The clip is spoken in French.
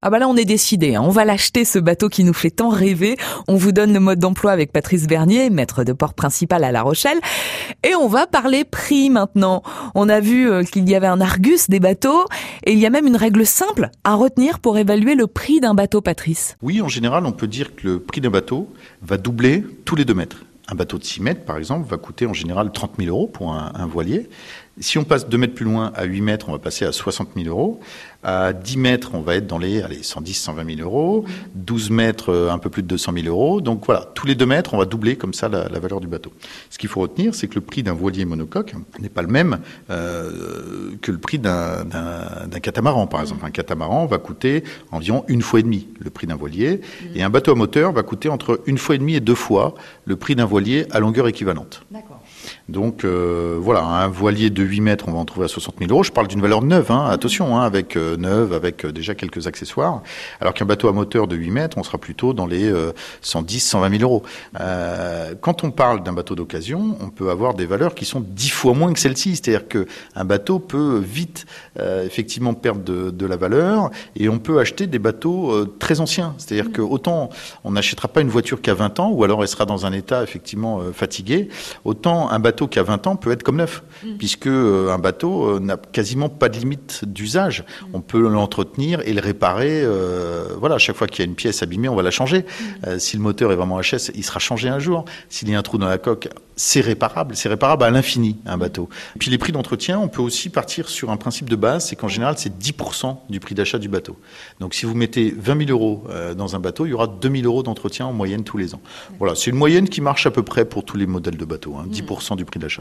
Ah bah là on est décidé, hein. on va l'acheter ce bateau qui nous fait tant rêver. On vous donne le mode d'emploi avec Patrice Bernier, maître de port principal à La Rochelle. Et on va parler prix maintenant. On a vu euh, qu'il y avait un Argus des bateaux et il y a même une règle simple à retenir pour évaluer le prix d'un bateau, Patrice. Oui, en général on peut dire que le prix d'un bateau va doubler tous les deux mètres. Un bateau de 6 mètres, par exemple, va coûter en général 30 000 euros pour un, un voilier. Si on passe 2 mètres plus loin, à 8 mètres, on va passer à 60 000 euros. À 10 mètres, on va être dans les allez, 110, 120 000 euros. 12 mètres, euh, un peu plus de 200 000 euros. Donc voilà, tous les 2 mètres, on va doubler comme ça la, la valeur du bateau. Ce qu'il faut retenir, c'est que le prix d'un voilier monocoque n'est pas le même euh, que le prix d'un catamaran, par exemple. Un catamaran va coûter environ une fois et demie le prix d'un voilier. Et un bateau à moteur va coûter entre une fois et demie et deux fois le prix d'un voilier à longueur équivalente. D'accord. Donc euh, voilà, un voilier de 8 mètres, on va en trouver à 60 000 euros. Je parle d'une valeur neuve, hein, attention, hein, avec euh, neuve, avec euh, déjà quelques accessoires. Alors qu'un bateau à moteur de 8 mètres, on sera plutôt dans les 110, 120 000 euros. Euh, quand on parle d'un bateau d'occasion, on peut avoir des valeurs qui sont 10 fois moins que celle-ci. C'est-à-dire qu'un bateau peut vite, effectivement, perdre de, de, la valeur et on peut acheter des bateaux très anciens. C'est-à-dire que autant on n'achètera pas une voiture qui a 20 ans, ou alors elle sera dans un état effectivement fatigué, autant un bateau qui a 20 ans peut être comme neuf, mmh. puisque euh, un bateau euh, n'a quasiment pas de limite d'usage. Mmh. On peut l'entretenir et le réparer. Euh, voilà, à chaque fois qu'il y a une pièce abîmée, on va la changer. Mmh. si le moteur est vraiment HS, il sera changé un jour. S'il y a un trou dans la coque, c'est réparable. C'est réparable à l'infini, un bateau. Et puis les prix d'entretien, on peut aussi partir sur un principe de base, c'est qu'en général, c'est 10% du prix d'achat du bateau. Donc si vous mettez 20 000 euros dans un bateau, il y aura 2 000 euros d'entretien en moyenne tous les ans. Voilà, c'est une moyenne qui marche à peu près pour tous les modèles de bateaux, hein, 10% du prix d'achat.